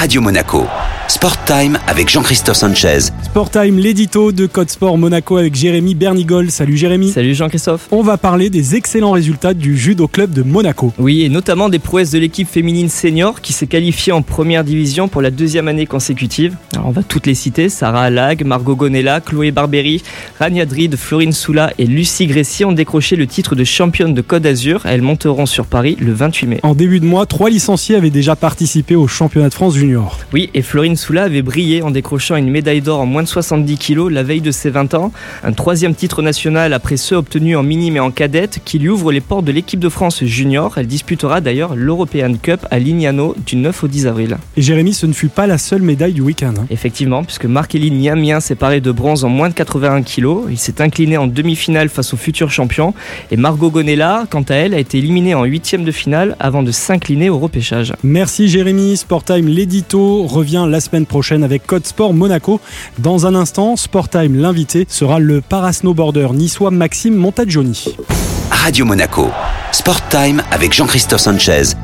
Radio Monaco. Sport Time avec Jean-Christophe Sanchez. Sport Time, l'édito de Code Sport Monaco avec Jérémy Bernigol. Salut Jérémy. Salut Jean-Christophe. On va parler des excellents résultats du judo club de Monaco. Oui, et notamment des prouesses de l'équipe féminine senior qui s'est qualifiée en première division pour la deuxième année consécutive. Alors on va toutes les citer Sarah Lag, Margot Gonella, Chloé Barberi, Rania Drid, Florine Soula et Lucie Gressy ont décroché le titre de championne de Côte d'Azur. Elles monteront sur Paris le 28 mai. En début de mois, trois licenciés avaient déjà participé au championnat de France junior. Oui, et Florine Soula avait brillé en décrochant une médaille d'or en moins de 70 kg la veille de ses 20 ans. Un troisième titre national après ceux obtenus en minime et en cadette qui lui ouvre les portes de l'équipe de France junior. Elle disputera d'ailleurs l'European Cup à Lignano du 9 au 10 avril. Et Jérémy, ce ne fut pas la seule médaille du week-end. hein. Effectivement, puisque Marc-Élie Niamien s'est paré de bronze en moins de 81 kg. Il s'est incliné en demi-finale face au futur champion. Et Margot Gonella, quant à elle, a été éliminée en huitième de finale avant de s'incliner au repêchage. Merci Jérémy. Sport Time, l'édito, revient la semaine prochaine avec Code Sport Monaco. Dans un instant, Sport Time, l'invité sera le parasnowboarder niçois Maxime Montagioni. Radio Monaco. Sport Time avec Jean-Christophe Sanchez